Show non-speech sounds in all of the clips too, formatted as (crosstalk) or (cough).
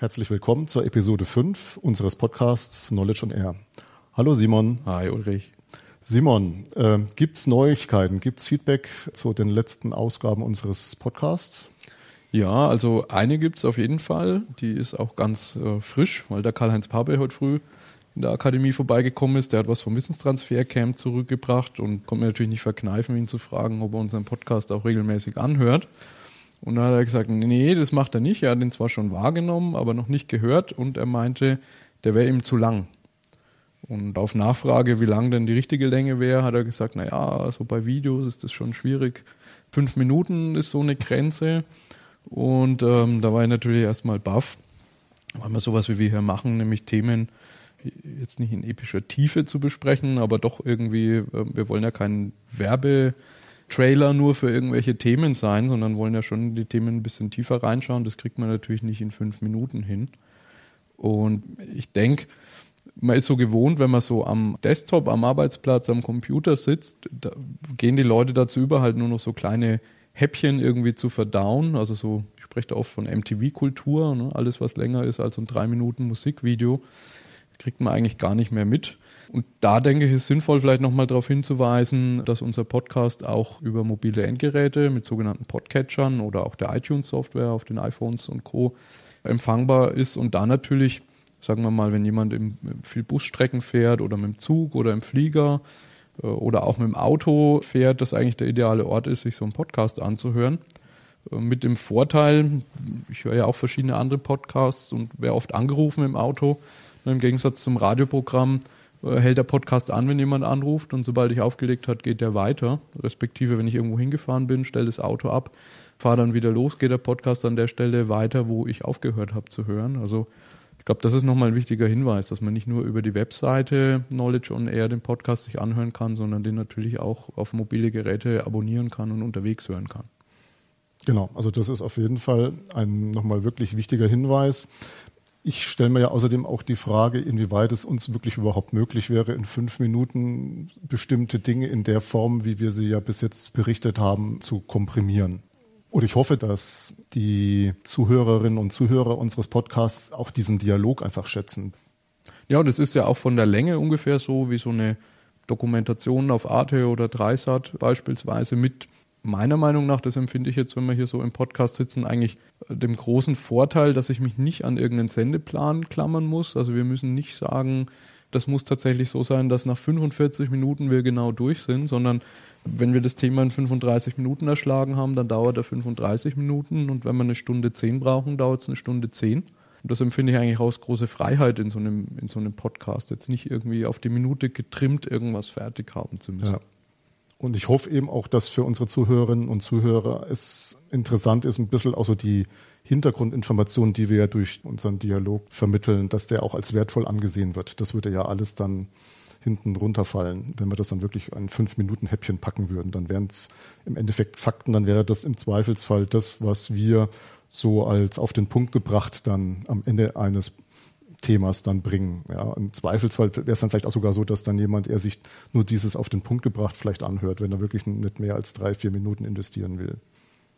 Herzlich willkommen zur Episode 5 unseres Podcasts Knowledge on Air. Hallo Simon. Hi Ulrich. Simon, äh, gibt's Neuigkeiten? Gibt's Feedback zu den letzten Ausgaben unseres Podcasts? Ja, also eine gibt's auf jeden Fall. Die ist auch ganz äh, frisch, weil der Karl-Heinz Pape heute früh in der Akademie vorbeigekommen ist. Der hat was vom Wissenstransfer-Camp zurückgebracht und konnte mir natürlich nicht verkneifen, ihn zu fragen, ob er unseren Podcast auch regelmäßig anhört. Und dann hat er gesagt, nee, das macht er nicht. Er hat ihn zwar schon wahrgenommen, aber noch nicht gehört. Und er meinte, der wäre ihm zu lang. Und auf Nachfrage, wie lang denn die richtige Länge wäre, hat er gesagt, na ja, so bei Videos ist das schon schwierig. Fünf Minuten ist so eine Grenze. Und ähm, da war ich natürlich erstmal baff, weil wir sowas wie wir hier machen, nämlich Themen jetzt nicht in epischer Tiefe zu besprechen, aber doch irgendwie, äh, wir wollen ja keinen Werbe- Trailer nur für irgendwelche Themen sein, sondern wollen ja schon die Themen ein bisschen tiefer reinschauen. Das kriegt man natürlich nicht in fünf Minuten hin. Und ich denke, man ist so gewohnt, wenn man so am Desktop, am Arbeitsplatz, am Computer sitzt, gehen die Leute dazu über, halt nur noch so kleine Häppchen irgendwie zu verdauen. Also so, ich spreche da oft von MTV-Kultur, ne? alles was länger ist als ein drei Minuten Musikvideo, kriegt man eigentlich gar nicht mehr mit. Und da denke ich, ist sinnvoll, vielleicht nochmal darauf hinzuweisen, dass unser Podcast auch über mobile Endgeräte mit sogenannten Podcatchern oder auch der iTunes-Software auf den iPhones und Co. empfangbar ist und da natürlich, sagen wir mal, wenn jemand im, viel Busstrecken fährt oder mit dem Zug oder im Flieger äh, oder auch mit dem Auto fährt, das eigentlich der ideale Ort ist, sich so einen Podcast anzuhören. Äh, mit dem Vorteil, ich höre ja auch verschiedene andere Podcasts und werde oft angerufen im Auto, im Gegensatz zum Radioprogramm hält der Podcast an, wenn jemand anruft und sobald ich aufgelegt hat, geht der weiter. Respektive, wenn ich irgendwo hingefahren bin, stelle das Auto ab, fahre dann wieder los, geht der Podcast an der Stelle weiter, wo ich aufgehört habe zu hören. Also ich glaube, das ist nochmal ein wichtiger Hinweis, dass man nicht nur über die Webseite Knowledge on Air den Podcast sich anhören kann, sondern den natürlich auch auf mobile Geräte abonnieren kann und unterwegs hören kann. Genau, also das ist auf jeden Fall ein nochmal wirklich wichtiger Hinweis. Ich stelle mir ja außerdem auch die Frage, inwieweit es uns wirklich überhaupt möglich wäre, in fünf Minuten bestimmte Dinge in der Form, wie wir sie ja bis jetzt berichtet haben, zu komprimieren. Und ich hoffe, dass die Zuhörerinnen und Zuhörer unseres Podcasts auch diesen Dialog einfach schätzen. Ja, und es ist ja auch von der Länge ungefähr so wie so eine Dokumentation auf Arte oder Dreisat beispielsweise mit meiner Meinung nach, das empfinde ich jetzt, wenn wir hier so im Podcast sitzen, eigentlich äh, dem großen Vorteil, dass ich mich nicht an irgendeinen Sendeplan klammern muss. Also wir müssen nicht sagen, das muss tatsächlich so sein, dass nach 45 Minuten wir genau durch sind, sondern wenn wir das Thema in 35 Minuten erschlagen haben, dann dauert er 35 Minuten und wenn wir eine Stunde 10 brauchen, dauert es eine Stunde 10. Und das empfinde ich eigentlich aus große Freiheit in so einem, in so einem Podcast, jetzt nicht irgendwie auf die Minute getrimmt irgendwas fertig haben zu müssen. Ja. Und ich hoffe eben auch, dass für unsere Zuhörerinnen und Zuhörer es interessant ist, ein bisschen auch so die Hintergrundinformationen, die wir ja durch unseren Dialog vermitteln, dass der auch als wertvoll angesehen wird. Das würde ja alles dann hinten runterfallen, wenn wir das dann wirklich ein fünf Minuten Häppchen packen würden. Dann wären es im Endeffekt Fakten, dann wäre das im Zweifelsfall das, was wir so als auf den Punkt gebracht dann am Ende eines Themas dann bringen. Ja, Im Zweifelsfall wäre es dann vielleicht auch sogar so, dass dann jemand, er sich nur dieses auf den Punkt gebracht vielleicht anhört, wenn er wirklich nicht mehr als drei, vier Minuten investieren will.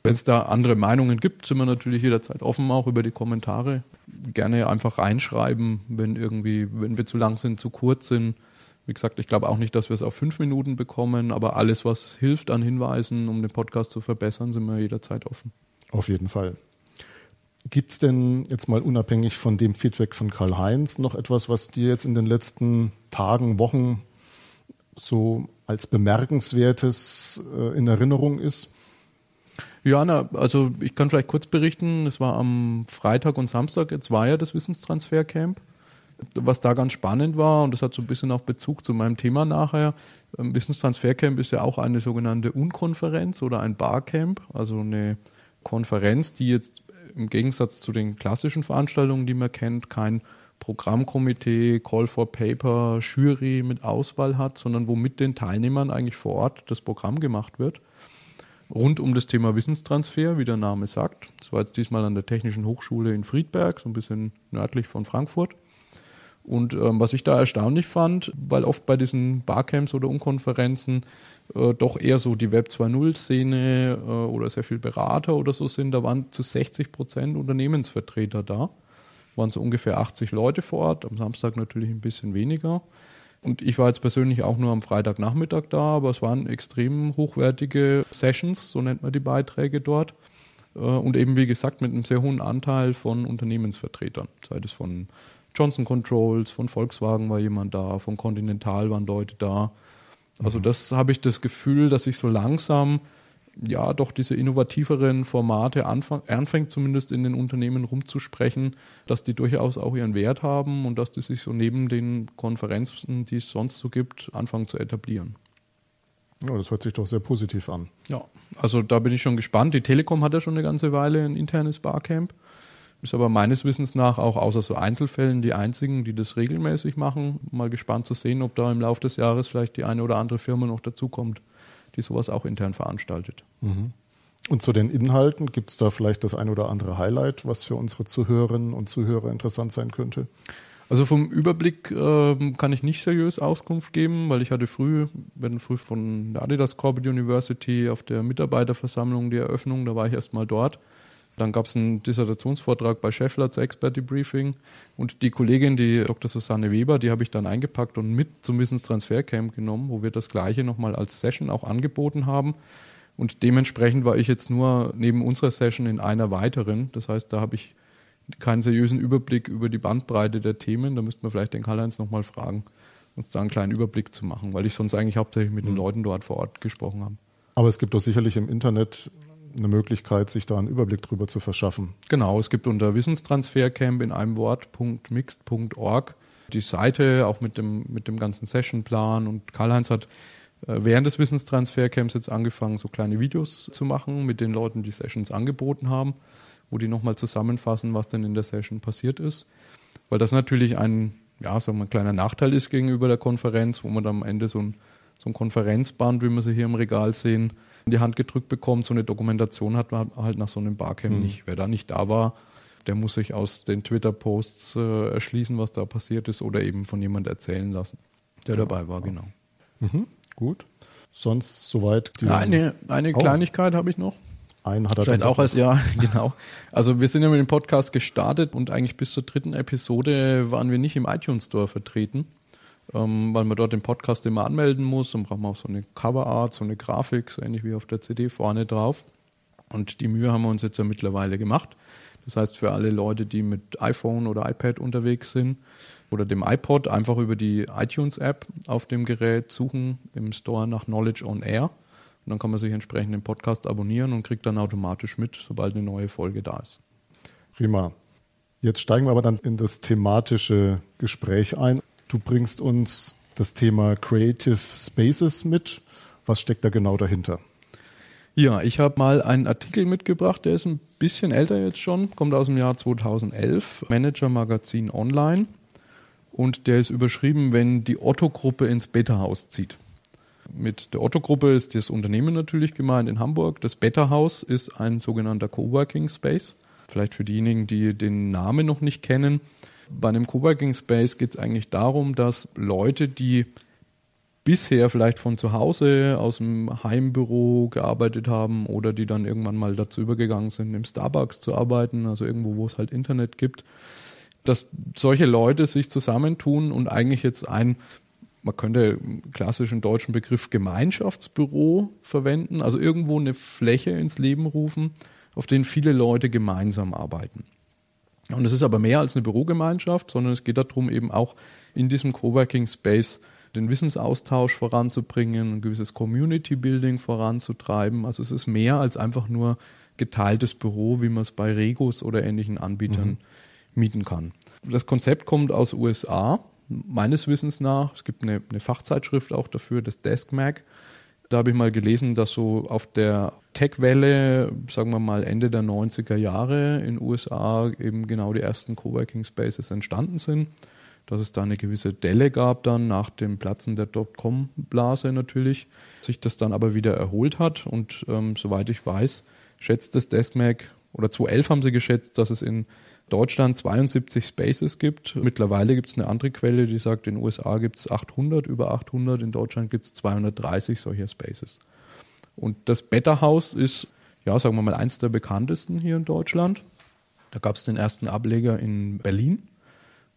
Wenn es da andere Meinungen gibt, sind wir natürlich jederzeit offen, auch über die Kommentare. Gerne einfach reinschreiben, wenn irgendwie, wenn wir zu lang sind, zu kurz sind. Wie gesagt, ich glaube auch nicht, dass wir es auf fünf Minuten bekommen, aber alles, was hilft an Hinweisen, um den Podcast zu verbessern, sind wir jederzeit offen. Auf jeden Fall. Gibt es denn jetzt mal unabhängig von dem Feedback von Karl-Heinz noch etwas, was dir jetzt in den letzten Tagen, Wochen so als bemerkenswertes äh, in Erinnerung ist? Ja, na, also ich kann vielleicht kurz berichten, es war am Freitag und Samstag, jetzt war ja das Wissenstransfer-Camp. Was da ganz spannend war, und das hat so ein bisschen auch Bezug zu meinem Thema nachher, ähm, Wissenstransfer-Camp ist ja auch eine sogenannte Unkonferenz oder ein Barcamp, also eine Konferenz, die jetzt im Gegensatz zu den klassischen Veranstaltungen, die man kennt, kein Programmkomitee, Call for Paper, Jury mit Auswahl hat, sondern wo mit den Teilnehmern eigentlich vor Ort das Programm gemacht wird. Rund um das Thema Wissenstransfer, wie der Name sagt. Das war jetzt diesmal an der Technischen Hochschule in Friedberg, so ein bisschen nördlich von Frankfurt. Und ähm, was ich da erstaunlich fand, weil oft bei diesen Barcamps oder Unkonferenzen äh, doch eher so die Web 2.0-Szene äh, oder sehr viel Berater oder so sind, da waren zu 60 Prozent Unternehmensvertreter da. waren so ungefähr 80 Leute vor Ort, am Samstag natürlich ein bisschen weniger. Und ich war jetzt persönlich auch nur am Freitagnachmittag da, aber es waren extrem hochwertige Sessions, so nennt man die Beiträge dort. Äh, und eben, wie gesagt, mit einem sehr hohen Anteil von Unternehmensvertretern, sei es von Johnson Controls, von Volkswagen war jemand da, von Continental waren Leute da. Also mhm. das habe ich das Gefühl, dass ich so langsam ja doch diese innovativeren Formate anfang, anfängt zumindest in den Unternehmen rumzusprechen, dass die durchaus auch ihren Wert haben und dass die sich so neben den Konferenzen, die es sonst so gibt, anfangen zu etablieren. Ja, das hört sich doch sehr positiv an. Ja, also da bin ich schon gespannt. Die Telekom hat ja schon eine ganze Weile ein internes Barcamp. Ist aber meines Wissens nach auch außer so Einzelfällen die einzigen, die das regelmäßig machen. Mal gespannt zu sehen, ob da im Laufe des Jahres vielleicht die eine oder andere Firma noch dazukommt die sowas auch intern veranstaltet. Mhm. Und zu den Inhalten, gibt es da vielleicht das ein oder andere Highlight, was für unsere Zuhörerinnen und Zuhörer interessant sein könnte? Also vom Überblick äh, kann ich nicht seriös Auskunft geben, weil ich hatte früh, wenn früh von der Adidas Corporate University auf der Mitarbeiterversammlung die Eröffnung, da war ich erst mal dort. Dann gab es einen Dissertationsvortrag bei Scheffler zur Expert Debriefing und die Kollegin, die Dr. Susanne Weber, die habe ich dann eingepackt und mit zum Wissenstransfercamp genommen, wo wir das gleiche nochmal als Session auch angeboten haben. Und dementsprechend war ich jetzt nur neben unserer Session in einer weiteren. Das heißt, da habe ich keinen seriösen Überblick über die Bandbreite der Themen. Da müsste man vielleicht den Karl-Heinz nochmal fragen, uns da einen kleinen Überblick zu machen, weil ich sonst eigentlich hauptsächlich mit den mhm. Leuten dort vor Ort gesprochen habe. Aber es gibt doch sicherlich im Internet eine Möglichkeit, sich da einen Überblick drüber zu verschaffen. Genau, es gibt unter Wissenstransfercamp in einem Wort.mixed.org die Seite, auch mit dem, mit dem ganzen Sessionplan. Und Karl-Heinz hat äh, während des Wissenstransfercamps jetzt angefangen, so kleine Videos zu machen mit den Leuten, die Sessions angeboten haben, wo die nochmal zusammenfassen, was denn in der Session passiert ist. Weil das natürlich ein, ja, sagen wir, ein kleiner Nachteil ist gegenüber der Konferenz, wo man dann am Ende so ein, so ein Konferenzband, wie wir sie hier im Regal sehen, in die Hand gedrückt bekommt. So eine Dokumentation hat man halt nach so einem Barcamp mhm. nicht. Wer da nicht da war, der muss sich aus den Twitter-Posts äh, erschließen, was da passiert ist, oder eben von jemand erzählen lassen, der ja. dabei war, genau. Mhm. Gut. Sonst soweit. Die eine eine oh. Kleinigkeit habe ich noch. Einen hat er Vielleicht auch als, ja, (laughs) genau. Also wir sind ja mit dem Podcast gestartet und eigentlich bis zur dritten Episode waren wir nicht im iTunes Store vertreten ähm, weil man dort den Podcast immer anmelden muss und braucht man auch so eine Coverart, so eine Grafik, so ähnlich wie auf der CD vorne drauf. Und die Mühe haben wir uns jetzt ja mittlerweile gemacht. Das heißt, für alle Leute, die mit iPhone oder iPad unterwegs sind oder dem iPod, einfach über die iTunes-App auf dem Gerät suchen im Store nach Knowledge on Air. Und dann kann man sich entsprechend den Podcast abonnieren und kriegt dann automatisch mit, sobald eine neue Folge da ist. Prima. Jetzt steigen wir aber dann in das thematische Gespräch ein. Du bringst uns das Thema Creative Spaces mit. Was steckt da genau dahinter? Ja, ich habe mal einen Artikel mitgebracht, der ist ein bisschen älter jetzt schon, kommt aus dem Jahr 2011, Manager Magazin Online. Und der ist überschrieben, wenn die Otto-Gruppe ins Beta-Haus zieht. Mit der Otto-Gruppe ist das Unternehmen natürlich gemeint in Hamburg. Das Beta-Haus ist ein sogenannter Coworking Space. Vielleicht für diejenigen, die den Namen noch nicht kennen. Bei einem Coworking Space geht es eigentlich darum, dass Leute, die bisher vielleicht von zu Hause aus dem Heimbüro gearbeitet haben oder die dann irgendwann mal dazu übergegangen sind, im Starbucks zu arbeiten, also irgendwo, wo es halt Internet gibt, dass solche Leute sich zusammentun und eigentlich jetzt ein, man könnte klassischen deutschen Begriff Gemeinschaftsbüro verwenden, also irgendwo eine Fläche ins Leben rufen, auf denen viele Leute gemeinsam arbeiten. Und es ist aber mehr als eine Bürogemeinschaft, sondern es geht darum, eben auch in diesem Coworking Space den Wissensaustausch voranzubringen, ein gewisses Community Building voranzutreiben. Also es ist mehr als einfach nur geteiltes Büro, wie man es bei Regos oder ähnlichen Anbietern mhm. mieten kann. Das Konzept kommt aus USA, meines Wissens nach. Es gibt eine, eine Fachzeitschrift auch dafür, das DeskMag. Da habe ich mal gelesen, dass so auf der Tech-Welle, sagen wir mal Ende der 90er Jahre in USA eben genau die ersten Coworking Spaces entstanden sind. Dass es da eine gewisse Delle gab dann nach dem Platzen der Dotcom-Blase natürlich, sich das dann aber wieder erholt hat und ähm, soweit ich weiß, schätzt das Deskmac oder 2011 haben sie geschätzt, dass es in Deutschland 72 Spaces gibt. Mittlerweile gibt es eine andere Quelle, die sagt, in den USA gibt es 800, über 800, in Deutschland gibt es 230 solcher Spaces. Und das Better House ist, ja, sagen wir mal, eins der bekanntesten hier in Deutschland. Da gab es den ersten Ableger in Berlin,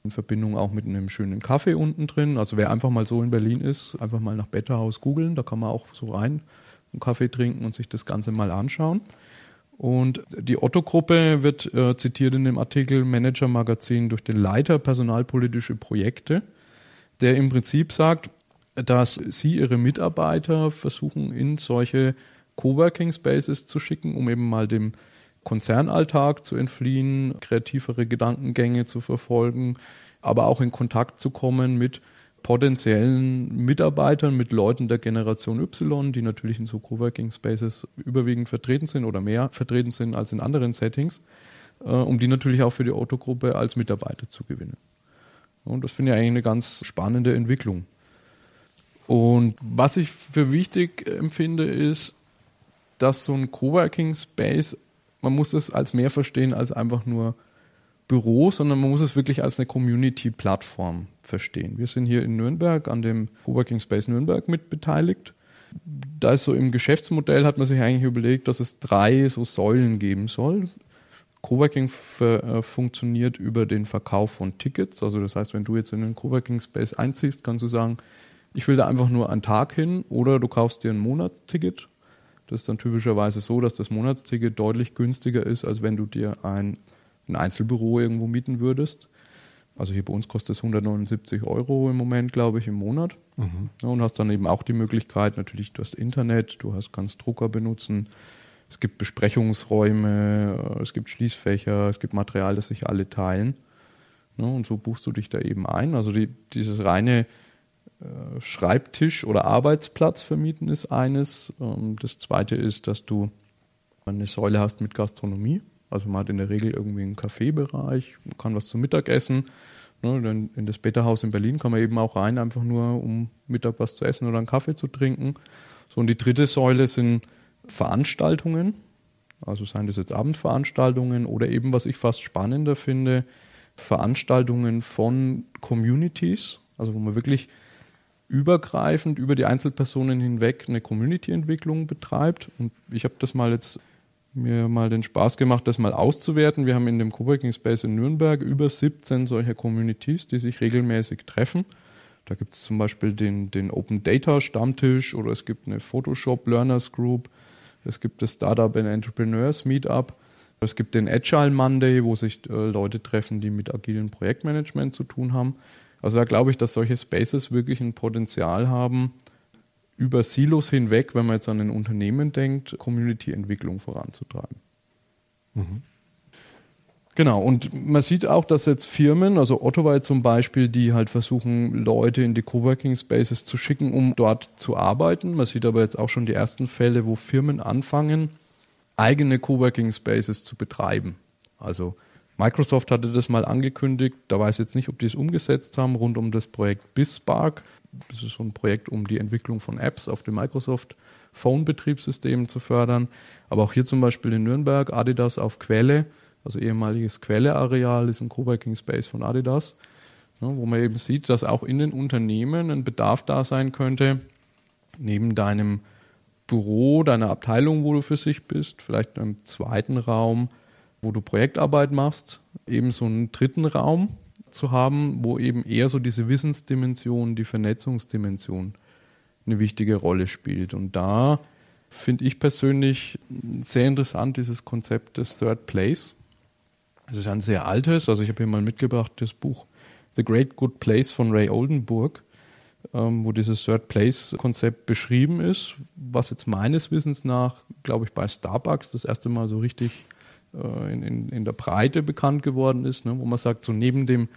in Verbindung auch mit einem schönen Kaffee unten drin. Also wer einfach mal so in Berlin ist, einfach mal nach Betterhaus googeln, da kann man auch so rein einen Kaffee trinken und sich das Ganze mal anschauen. Und die Otto-Gruppe wird äh, zitiert in dem Artikel Manager Magazin durch den Leiter personalpolitische Projekte, der im Prinzip sagt, dass sie ihre Mitarbeiter versuchen, in solche Coworking Spaces zu schicken, um eben mal dem Konzernalltag zu entfliehen, kreativere Gedankengänge zu verfolgen, aber auch in Kontakt zu kommen mit potenziellen Mitarbeitern, mit Leuten der Generation Y, die natürlich in so Coworking Spaces überwiegend vertreten sind oder mehr vertreten sind als in anderen Settings, äh, um die natürlich auch für die Autogruppe als Mitarbeiter zu gewinnen. Und das finde ich eigentlich eine ganz spannende Entwicklung. Und was ich für wichtig empfinde, ist, dass so ein Coworking Space, man muss es als mehr verstehen als einfach nur Büro, sondern man muss es wirklich als eine Community-Plattform verstehen. Wir sind hier in Nürnberg an dem Coworking Space Nürnberg mit beteiligt. Da ist so im Geschäftsmodell hat man sich eigentlich überlegt, dass es drei so Säulen geben soll. Coworking äh, funktioniert über den Verkauf von Tickets. Also das heißt, wenn du jetzt in den Coworking Space einziehst, kannst du sagen, ich will da einfach nur einen Tag hin oder du kaufst dir ein Monatsticket. Das ist dann typischerweise so, dass das Monatsticket deutlich günstiger ist, als wenn du dir ein ein Einzelbüro irgendwo mieten würdest. Also hier bei uns kostet es 179 Euro im Moment, glaube ich, im Monat. Mhm. Ja, und hast dann eben auch die Möglichkeit, natürlich, du hast Internet, du hast, kannst Drucker benutzen, es gibt Besprechungsräume, es gibt Schließfächer, es gibt Material, das sich alle teilen. Ja, und so buchst du dich da eben ein. Also die, dieses reine äh, Schreibtisch- oder Arbeitsplatz vermieten ist eines. Ähm, das zweite ist, dass du eine Säule hast mit Gastronomie. Also man hat in der Regel irgendwie einen Kaffeebereich, kann was zum Mittagessen. Ne, in das Betterhaus in Berlin kann man eben auch rein, einfach nur um Mittag was zu essen oder einen Kaffee zu trinken. So, und die dritte Säule sind Veranstaltungen. Also seien das jetzt Abendveranstaltungen oder eben, was ich fast spannender finde, Veranstaltungen von Communities, also wo man wirklich übergreifend über die Einzelpersonen hinweg eine Community-Entwicklung betreibt. Und ich habe das mal jetzt mir mal den Spaß gemacht, das mal auszuwerten. Wir haben in dem Coworking Space in Nürnberg über 17 solcher Communities, die sich regelmäßig treffen. Da gibt es zum Beispiel den, den Open Data Stammtisch oder es gibt eine Photoshop Learners Group, es gibt das Startup and Entrepreneurs Meetup, es gibt den Agile Monday, wo sich äh, Leute treffen, die mit agilen Projektmanagement zu tun haben. Also da glaube ich, dass solche Spaces wirklich ein Potenzial haben, über Silos hinweg, wenn man jetzt an ein Unternehmen denkt, Community-Entwicklung voranzutreiben. Mhm. Genau, und man sieht auch, dass jetzt Firmen, also Ottoway zum Beispiel, die halt versuchen, Leute in die Coworking Spaces zu schicken, um dort zu arbeiten. Man sieht aber jetzt auch schon die ersten Fälle, wo Firmen anfangen, eigene Coworking Spaces zu betreiben. Also Microsoft hatte das mal angekündigt, da weiß ich jetzt nicht, ob die es umgesetzt haben, rund um das Projekt BizSpark. Das ist so ein Projekt, um die Entwicklung von Apps auf dem Microsoft Phone-Betriebssystem zu fördern. Aber auch hier zum Beispiel in Nürnberg, Adidas auf Quelle, also ehemaliges Quelle-Areal, ist ein Coworking Space von Adidas, wo man eben sieht, dass auch in den Unternehmen ein Bedarf da sein könnte, neben deinem Büro, deiner Abteilung, wo du für sich bist, vielleicht einem zweiten Raum, wo du Projektarbeit machst, eben so einen dritten Raum, zu haben, wo eben eher so diese Wissensdimension, die Vernetzungsdimension eine wichtige Rolle spielt. Und da finde ich persönlich sehr interessant dieses Konzept des Third Place. Das ist ein sehr altes, also ich habe hier mal mitgebracht das Buch The Great Good Place von Ray Oldenburg, ähm, wo dieses Third Place-Konzept beschrieben ist, was jetzt meines Wissens nach, glaube ich, bei Starbucks das erste Mal so richtig äh, in, in, in der Breite bekannt geworden ist, ne, wo man sagt, so neben dem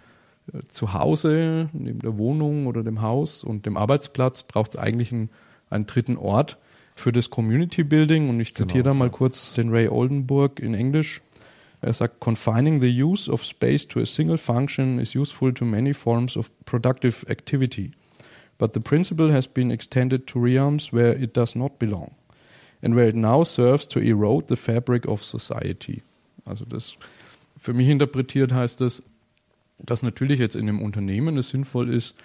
äh, Zuhause, neben der Wohnung oder dem Haus und dem Arbeitsplatz braucht es eigentlich einen, einen, dritten Ort für das Community Building. Und ich zitiere genau, da mal ja. kurz den Ray Oldenburg in Englisch. Er sagt, confining the use of space to a single function is useful to many forms of productive activity. But the principle has been extended to realms where it does not belong and where it now serves to erode the fabric of society. Also das für mich interpretiert heißt das, dass natürlich jetzt in einem Unternehmen es sinnvoll ist,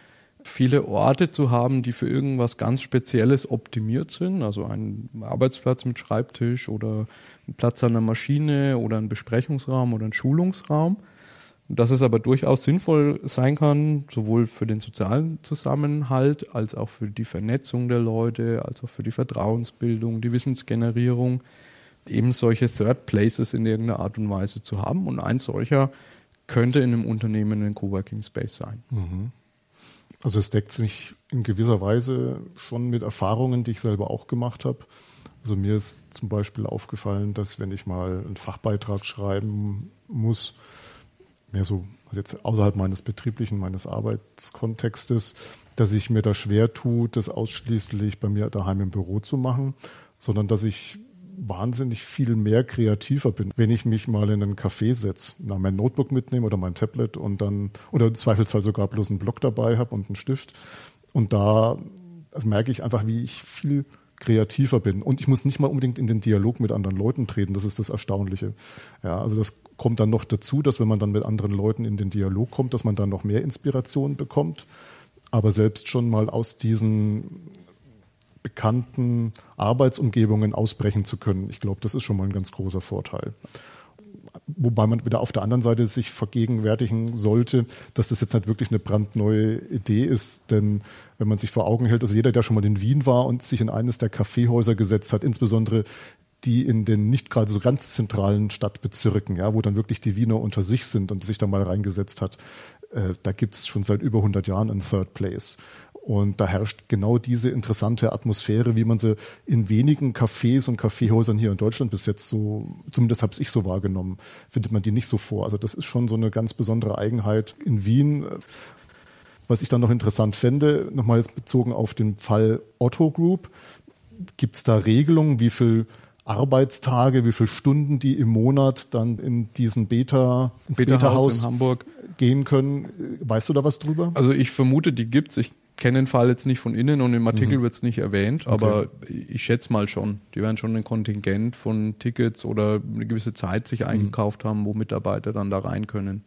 viele Orte zu haben, die für irgendwas ganz Spezielles optimiert sind. Also ein Arbeitsplatz mit Schreibtisch oder ein Platz an der Maschine oder ein Besprechungsraum oder ein Schulungsraum. Dass es aber durchaus sinnvoll sein kann, sowohl für den sozialen Zusammenhalt als auch für die Vernetzung der Leute, als auch für die Vertrauensbildung, die Wissensgenerierung, eben solche Third Places in irgendeiner Art und Weise zu haben. Und ein solcher könnte in einem Unternehmen ein Coworking Space sein. Mhm. Also es deckt sich in gewisser Weise schon mit Erfahrungen, die ich selber auch gemacht habe. Also mir ist zum Beispiel aufgefallen, dass wenn ich mal einen Fachbeitrag schreiben muss, mehr so also jetzt außerhalb meines betrieblichen, meines Arbeitskontextes, dass ich mir da schwer tue, das ausschließlich bei mir daheim im Büro zu machen, sondern dass ich wahnsinnig viel mehr kreativer bin, wenn ich mich mal in einen Café setze, mein Notebook mitnehme oder mein Tablet und dann, oder im Zweifelsfall sogar bloß einen Block dabei habe und einen Stift. Und da also merke ich einfach, wie ich viel kreativer bin. Und ich muss nicht mal unbedingt in den Dialog mit anderen Leuten treten. Das ist das Erstaunliche. Ja, also das kommt dann noch dazu, dass wenn man dann mit anderen Leuten in den Dialog kommt, dass man dann noch mehr Inspiration bekommt. Aber selbst schon mal aus diesen bekannten Arbeitsumgebungen ausbrechen zu können. Ich glaube, das ist schon mal ein ganz großer Vorteil. Wobei man wieder auf der anderen Seite sich vergegenwärtigen sollte, dass das jetzt nicht wirklich eine brandneue Idee ist, denn wenn man sich vor Augen hält, also jeder, der schon mal in Wien war und sich in eines der Kaffeehäuser gesetzt hat, insbesondere die in den nicht gerade so ganz zentralen Stadtbezirken, ja, wo dann wirklich die Wiener unter sich sind und sich da mal reingesetzt hat, äh, da gibt's schon seit über 100 Jahren ein Third Place. Und da herrscht genau diese interessante Atmosphäre, wie man sie in wenigen Cafés und Kaffeehäusern hier in Deutschland bis jetzt so, zumindest habe ich so wahrgenommen, findet man die nicht so vor. Also das ist schon so eine ganz besondere Eigenheit in Wien. Was ich dann noch interessant fände, nochmal jetzt bezogen auf den Fall Otto Group, gibt es da Regelungen, wie viel Arbeitstage, wie viele Stunden die im Monat dann in diesen Beta, ins Beta-Haus Beta in Hamburg gehen können? Weißt du da was drüber? Also ich vermute, die gibt's. Ich kenne den Fall jetzt nicht von innen und im Artikel mhm. wird es nicht erwähnt, aber okay. ich schätze mal schon. Die werden schon ein Kontingent von Tickets oder eine gewisse Zeit sich mhm. eingekauft haben, wo Mitarbeiter dann da rein können.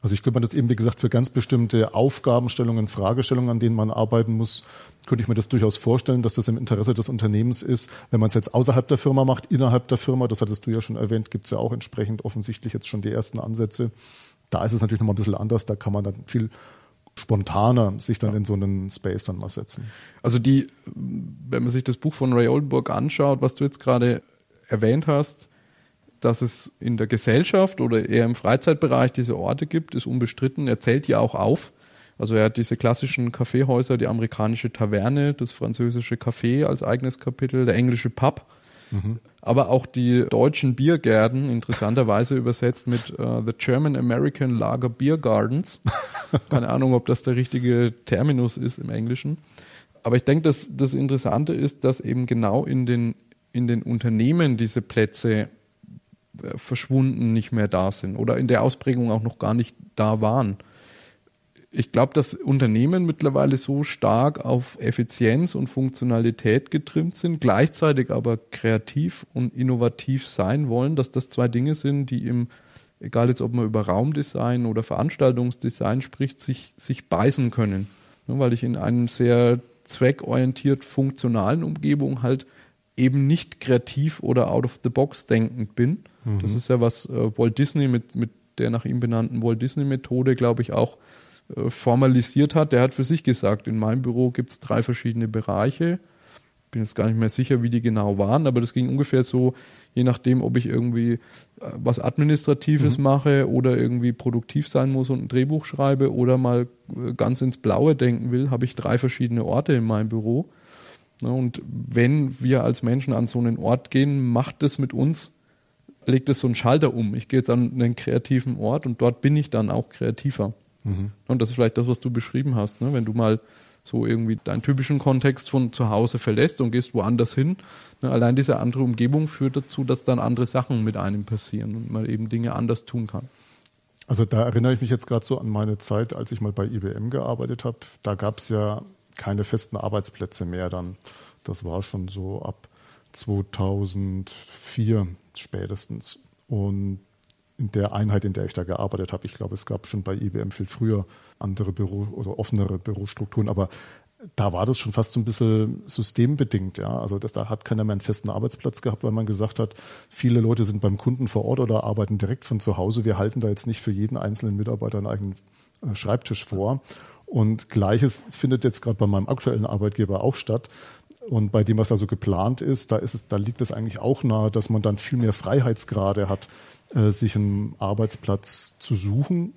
Also ich könnte mir das eben, wie gesagt, für ganz bestimmte Aufgabenstellungen, Fragestellungen, an denen man arbeiten muss, könnte ich mir das durchaus vorstellen, dass das im Interesse des Unternehmens ist. Wenn man es jetzt außerhalb der Firma macht, innerhalb der Firma, das hattest du ja schon erwähnt, gibt es ja auch entsprechend offensichtlich jetzt schon die ersten Ansätze. Da ist es natürlich nochmal ein bisschen anders, da kann man dann viel spontaner sich dann ja. in so einen Space dann mal setzen. Also die, wenn man sich das Buch von Ray Oldenburg anschaut, was du jetzt gerade erwähnt hast, dass es in der Gesellschaft oder eher im Freizeitbereich diese Orte gibt, ist unbestritten. Er zählt die auch auf. Also er hat diese klassischen Kaffeehäuser, die amerikanische Taverne, das französische Café als eigenes Kapitel, der englische Pub Mhm. Aber auch die deutschen Biergärten, interessanterweise übersetzt mit uh, The German American Lager Beer Gardens. (laughs) Keine Ahnung, ob das der richtige Terminus ist im Englischen. Aber ich denke, dass das Interessante ist, dass eben genau in den, in den Unternehmen diese Plätze äh, verschwunden nicht mehr da sind oder in der Ausprägung auch noch gar nicht da waren ich glaube, dass Unternehmen mittlerweile so stark auf Effizienz und Funktionalität getrimmt sind, gleichzeitig aber kreativ und innovativ sein wollen, dass das zwei Dinge sind, die im, egal jetzt ob man über Raumdesign oder Veranstaltungsdesign spricht, sich, sich beißen können. Ja, weil ich in einem sehr zweckorientiert funktionalen Umgebung halt eben nicht kreativ oder out of the box denkend bin. Mhm. Das ist ja was äh, Walt Disney mit, mit der nach ihm benannten Walt Disney Methode, glaube ich, auch formalisiert hat. Der hat für sich gesagt, in meinem Büro gibt es drei verschiedene Bereiche. Bin jetzt gar nicht mehr sicher, wie die genau waren, aber das ging ungefähr so, je nachdem, ob ich irgendwie äh, was Administratives mhm. mache oder irgendwie produktiv sein muss und ein Drehbuch schreibe oder mal äh, ganz ins Blaue denken will, habe ich drei verschiedene Orte in meinem Büro. Und wenn wir als Menschen an so einen Ort gehen, macht es mit uns, legt es so einen Schalter um. Ich gehe jetzt an einen kreativen Ort und dort bin ich dann auch kreativer. Mhm. Und das ist vielleicht das, was du beschrieben hast, ne? wenn du mal so irgendwie deinen typischen Kontext von zu Hause verlässt und gehst woanders hin. Ne? Allein diese andere Umgebung führt dazu, dass dann andere Sachen mit einem passieren und man eben Dinge anders tun kann. Also da erinnere ich mich jetzt gerade so an meine Zeit, als ich mal bei IBM gearbeitet habe. Da gab es ja keine festen Arbeitsplätze mehr dann. Das war schon so ab 2004 spätestens. Und in der Einheit, in der ich da gearbeitet habe. Ich glaube, es gab schon bei IBM viel früher andere Büro- oder offenere Bürostrukturen, aber da war das schon fast so ein bisschen systembedingt, ja. Also das, da hat keiner mehr einen festen Arbeitsplatz gehabt, weil man gesagt hat, viele Leute sind beim Kunden vor Ort oder arbeiten direkt von zu Hause. Wir halten da jetzt nicht für jeden einzelnen Mitarbeiter einen eigenen äh, Schreibtisch vor. Und gleiches findet jetzt gerade bei meinem aktuellen Arbeitgeber auch statt. Und bei dem, was also geplant ist, da ist es, da liegt es eigentlich auch nahe, dass man dann viel mehr Freiheitsgrade hat, äh, sich einen Arbeitsplatz zu suchen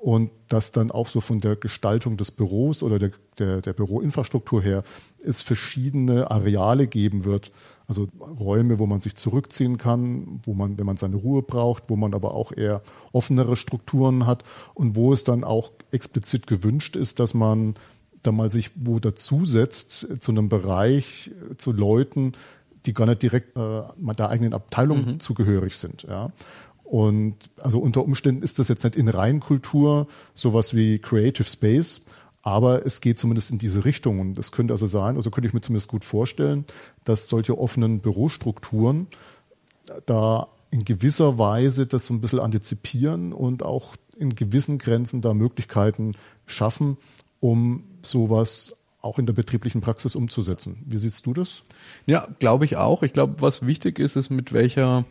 und dass dann auch so von der Gestaltung des Büros oder der, der, der Büroinfrastruktur her es verschiedene Areale geben wird. Also Räume, wo man sich zurückziehen kann, wo man, wenn man seine Ruhe braucht, wo man aber auch eher offenere Strukturen hat und wo es dann auch explizit gewünscht ist, dass man da mal sich wo dazusetzt zu einem Bereich, zu Leuten, die gar nicht direkt äh, der eigenen Abteilung mhm. zugehörig sind. Ja. Und also unter Umständen ist das jetzt nicht in Reinkultur sowas wie Creative Space, aber es geht zumindest in diese Richtung. Und das könnte also sein, also könnte ich mir zumindest gut vorstellen, dass solche offenen Bürostrukturen da in gewisser Weise das so ein bisschen antizipieren und auch in gewissen Grenzen da Möglichkeiten schaffen, um sowas auch in der betrieblichen Praxis umzusetzen. Wie siehst du das? Ja, glaube ich auch. Ich glaube, was wichtig ist, ist mit welcher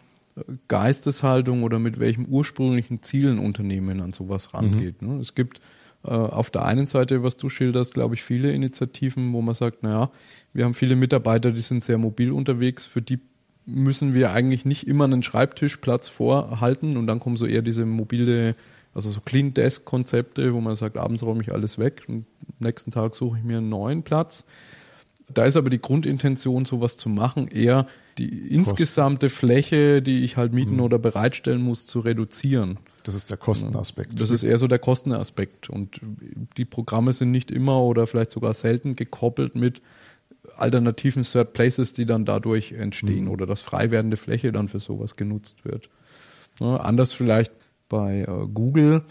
Geisteshaltung oder mit welchem ursprünglichen Ziel ein Unternehmen an sowas rangeht. Mhm. Es gibt äh, auf der einen Seite, was du schilderst, glaube ich, viele Initiativen, wo man sagt, naja, wir haben viele Mitarbeiter, die sind sehr mobil unterwegs, für die müssen wir eigentlich nicht immer einen Schreibtischplatz vorhalten und dann kommen so eher diese mobile, also so Clean Desk Konzepte, wo man sagt, abends räume ich alles weg und am nächsten Tag suche ich mir einen neuen Platz. Da ist aber die Grundintention, sowas zu machen, eher die insgesamte Fläche, die ich halt mieten mhm. oder bereitstellen muss, zu reduzieren. Das ist der Kostenaspekt. Das ist eher so der Kostenaspekt. Und die Programme sind nicht immer oder vielleicht sogar selten gekoppelt mit alternativen Third Places, die dann dadurch entstehen mhm. oder dass frei werdende Fläche dann für sowas genutzt wird. Ja, anders vielleicht bei äh, Google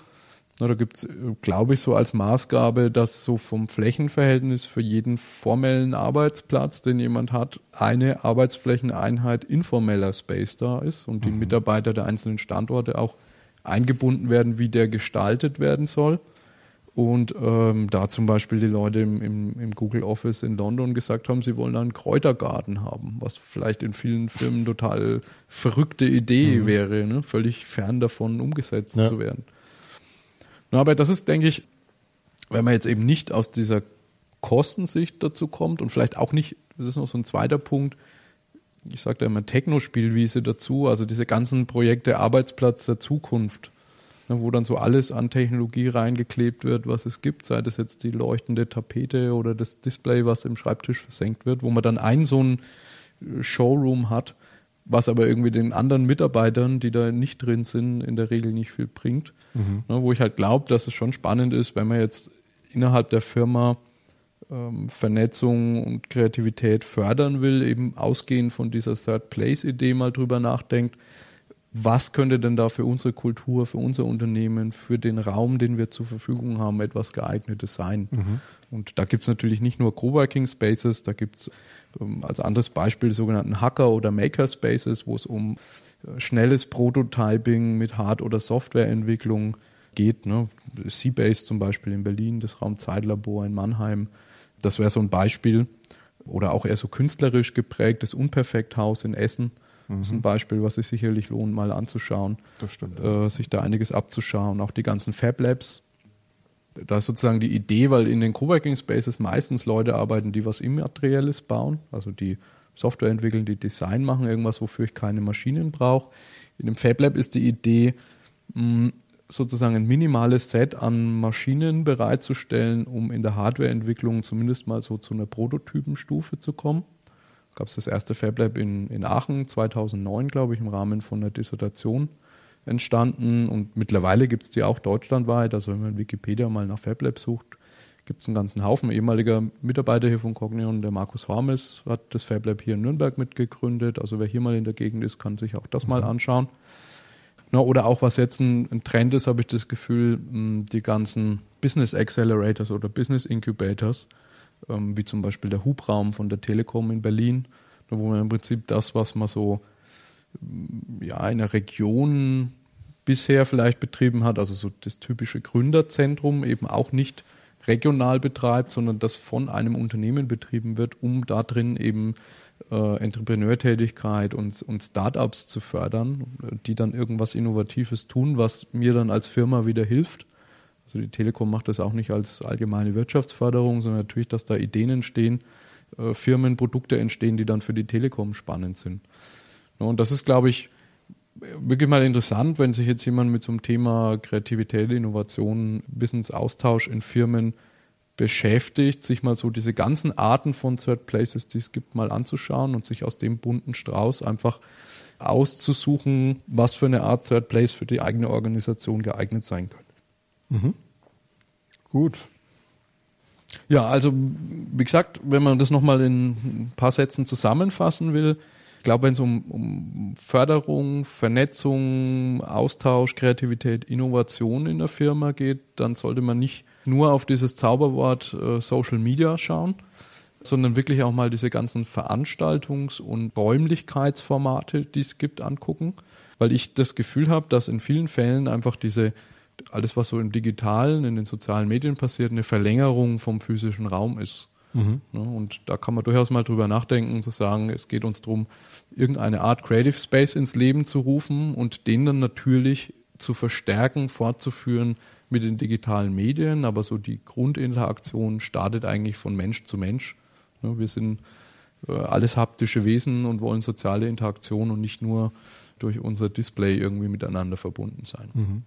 na, da gibt's, glaube ich, so als Maßgabe, dass so vom Flächenverhältnis für jeden formellen Arbeitsplatz, den jemand hat, eine Arbeitsflächeneinheit informeller Space da ist und die mhm. Mitarbeiter der einzelnen Standorte auch eingebunden werden, wie der gestaltet werden soll. Und ähm, da zum Beispiel die Leute im, im, im, Google Office in London gesagt haben, sie wollen einen Kräutergarten haben, was vielleicht in vielen Firmen total verrückte Idee mhm. wäre, ne? völlig fern davon umgesetzt ja. zu werden. Aber das ist, denke ich, wenn man jetzt eben nicht aus dieser Kostensicht dazu kommt und vielleicht auch nicht, das ist noch so ein zweiter Punkt, ich sage da immer Techno-Spielwiese dazu, also diese ganzen Projekte Arbeitsplatz der Zukunft, ne, wo dann so alles an Technologie reingeklebt wird, was es gibt, sei das jetzt die leuchtende Tapete oder das Display, was im Schreibtisch versenkt wird, wo man dann einen so einen Showroom hat, was aber irgendwie den anderen Mitarbeitern, die da nicht drin sind, in der Regel nicht viel bringt. Mhm. Ne, wo ich halt glaube, dass es schon spannend ist, wenn man jetzt innerhalb der Firma ähm, Vernetzung und Kreativität fördern will, eben ausgehend von dieser Third Place-Idee mal drüber nachdenkt, was könnte denn da für unsere Kultur, für unser Unternehmen, für den Raum, den wir zur Verfügung haben, etwas geeignetes sein. Mhm. Und da gibt es natürlich nicht nur Coworking Spaces, da gibt es ähm, als anderes Beispiel die sogenannten Hacker- oder Makerspaces, wo es um äh, schnelles Prototyping mit Hard- oder Softwareentwicklung geht. Ne? Seabase zum Beispiel in Berlin, das Raumzeitlabor in Mannheim. Das wäre so ein Beispiel. Oder auch eher so künstlerisch geprägtes Unperfekthaus in Essen. Das ist ein mhm. Beispiel, was sich sicherlich lohnt, mal anzuschauen. Das stimmt. Äh, sich da einiges abzuschauen. Auch die ganzen Fab Labs, da ist sozusagen die Idee, weil in den Coworking Spaces meistens Leute arbeiten, die was Immaterielles bauen, also die Software entwickeln, die Design machen, irgendwas, wofür ich keine Maschinen brauche. In dem Fab Lab ist die Idee, sozusagen ein minimales Set an Maschinen bereitzustellen, um in der Hardwareentwicklung zumindest mal so zu einer Prototypenstufe zu kommen. Gab es das erste Fab Lab in, in Aachen 2009, glaube ich, im Rahmen von einer Dissertation entstanden und mittlerweile gibt es die auch deutschlandweit. Also wenn man in Wikipedia mal nach FabLab sucht, gibt es einen ganzen Haufen. Ein ehemaliger Mitarbeiter hier von Cognion, der Markus Hormes, hat das FabLab hier in Nürnberg mitgegründet. Also wer hier mal in der Gegend ist, kann sich auch das mal mhm. anschauen. Na, oder auch was jetzt ein, ein Trend ist, habe ich das Gefühl, die ganzen Business Accelerators oder Business Incubators, ähm, wie zum Beispiel der Hubraum von der Telekom in Berlin, wo man im Prinzip das, was man so ja, in einer Region bisher vielleicht betrieben hat, also so das typische Gründerzentrum eben auch nicht regional betreibt, sondern das von einem Unternehmen betrieben wird, um da drin eben äh, Entrepreneurtätigkeit und, und Startups zu fördern, die dann irgendwas Innovatives tun, was mir dann als Firma wieder hilft. Also die Telekom macht das auch nicht als allgemeine Wirtschaftsförderung, sondern natürlich, dass da Ideen entstehen, äh, Firmen, Produkte entstehen, die dann für die Telekom spannend sind. Ja, und das ist, glaube ich, wirklich mal interessant, wenn sich jetzt jemand mit so einem Thema Kreativität, Innovation, Wissensaustausch in Firmen beschäftigt, sich mal so diese ganzen Arten von Third Places, die es gibt, mal anzuschauen und sich aus dem bunten Strauß einfach auszusuchen, was für eine Art Third Place für die eigene Organisation geeignet sein könnte. Mhm. Gut. Ja, also wie gesagt, wenn man das nochmal in ein paar Sätzen zusammenfassen will, ich glaube, wenn es um, um Förderung, Vernetzung, Austausch, Kreativität, Innovation in der Firma geht, dann sollte man nicht nur auf dieses Zauberwort äh, Social Media schauen, sondern wirklich auch mal diese ganzen Veranstaltungs- und Räumlichkeitsformate, die es gibt, angucken, weil ich das Gefühl habe, dass in vielen Fällen einfach diese alles, was so im Digitalen, in den sozialen Medien passiert, eine Verlängerung vom physischen Raum ist. Mhm. Und da kann man durchaus mal drüber nachdenken, zu sagen, es geht uns darum, irgendeine Art Creative Space ins Leben zu rufen und den dann natürlich zu verstärken, fortzuführen mit den digitalen Medien. Aber so die Grundinteraktion startet eigentlich von Mensch zu Mensch. Wir sind äh, alles haptische Wesen und wollen soziale Interaktion und nicht nur durch unser Display irgendwie miteinander verbunden sein. Mhm.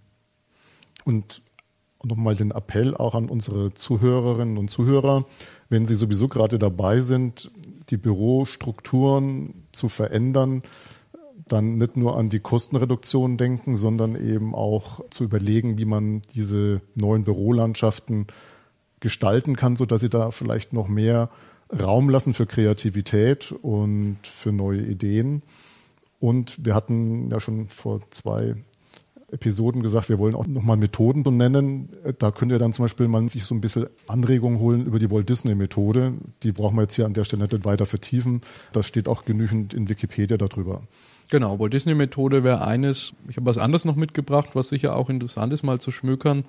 Und nochmal den Appell auch an unsere Zuhörerinnen und Zuhörer, wenn Sie sowieso gerade dabei sind, die Bürostrukturen zu verändern, dann nicht nur an die Kostenreduktion denken, sondern eben auch zu überlegen, wie man diese neuen Bürolandschaften gestalten kann, sodass sie da vielleicht noch mehr Raum lassen für Kreativität und für neue Ideen. Und wir hatten ja schon vor zwei Episoden gesagt, wir wollen auch nochmal Methoden benennen. Da könnt ihr dann zum Beispiel mal sich so ein bisschen Anregungen holen über die Walt Disney Methode. Die brauchen wir jetzt hier an der Stelle nicht weiter vertiefen. Das steht auch genügend in Wikipedia darüber. Genau, Walt Disney Methode wäre eines. Ich habe was anderes noch mitgebracht, was sicher auch interessant ist, mal zu schmökern.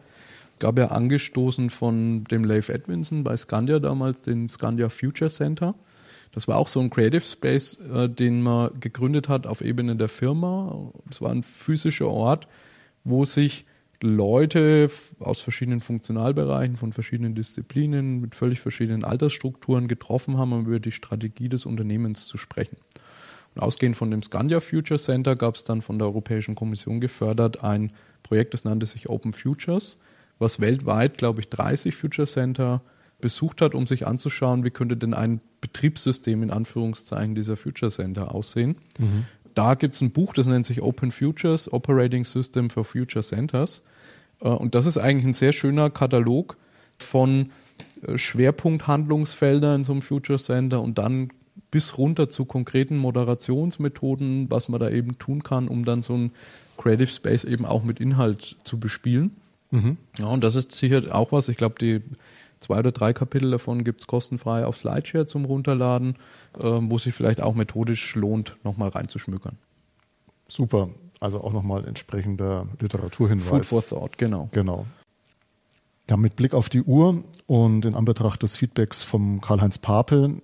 Gab ja angestoßen von dem Leif Edwinson bei Scandia damals den Scandia Future Center. Das war auch so ein Creative Space, äh, den man gegründet hat auf Ebene der Firma. Das war ein physischer Ort, wo sich Leute aus verschiedenen Funktionalbereichen, von verschiedenen Disziplinen, mit völlig verschiedenen Altersstrukturen getroffen haben, um über die Strategie des Unternehmens zu sprechen. Und ausgehend von dem Scandia Future Center gab es dann von der Europäischen Kommission gefördert ein Projekt, das nannte sich Open Futures, was weltweit, glaube ich, 30 Future Center besucht hat, um sich anzuschauen, wie könnte denn ein Betriebssystem in Anführungszeichen dieser Future Center aussehen. Mhm da gibt es ein Buch, das nennt sich Open Futures, Operating System for Future Centers. Äh, und das ist eigentlich ein sehr schöner Katalog von äh, Schwerpunkthandlungsfeldern in so einem Future Center und dann bis runter zu konkreten Moderationsmethoden, was man da eben tun kann, um dann so ein Creative Space eben auch mit Inhalt zu bespielen. Mhm. Ja, und das ist sicher auch was. Ich glaube, die Zwei oder drei Kapitel davon gibt es kostenfrei auf Slideshare zum Runterladen, ähm, wo sich vielleicht auch methodisch lohnt, nochmal reinzuschmückern. Super. Also auch nochmal entsprechender Literaturhinweis. Food for Thought, genau. Genau. Ja, mit Blick auf die Uhr und in Anbetracht des Feedbacks vom Karl-Heinz Papel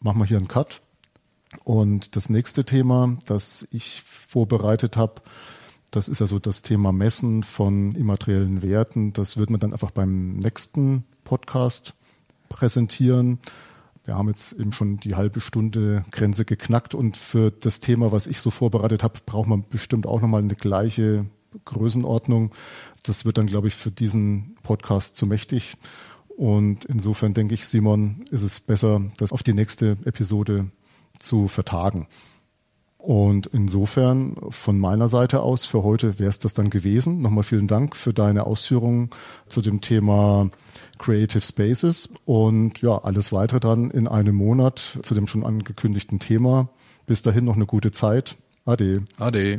machen wir hier einen Cut. Und das nächste Thema, das ich vorbereitet habe, das ist ja so das Thema Messen von immateriellen Werten. Das wird man dann einfach beim nächsten Podcast präsentieren. Wir haben jetzt eben schon die halbe Stunde Grenze geknackt und für das Thema, was ich so vorbereitet habe, braucht man bestimmt auch nochmal eine gleiche Größenordnung. Das wird dann, glaube ich, für diesen Podcast zu mächtig. Und insofern denke ich, Simon, ist es besser, das auf die nächste Episode zu vertagen. Und insofern von meiner Seite aus für heute wäre es das dann gewesen. Nochmal vielen Dank für deine Ausführungen zu dem Thema Creative Spaces und ja, alles weitere dann in einem Monat zu dem schon angekündigten Thema. Bis dahin noch eine gute Zeit. Ade. Ade.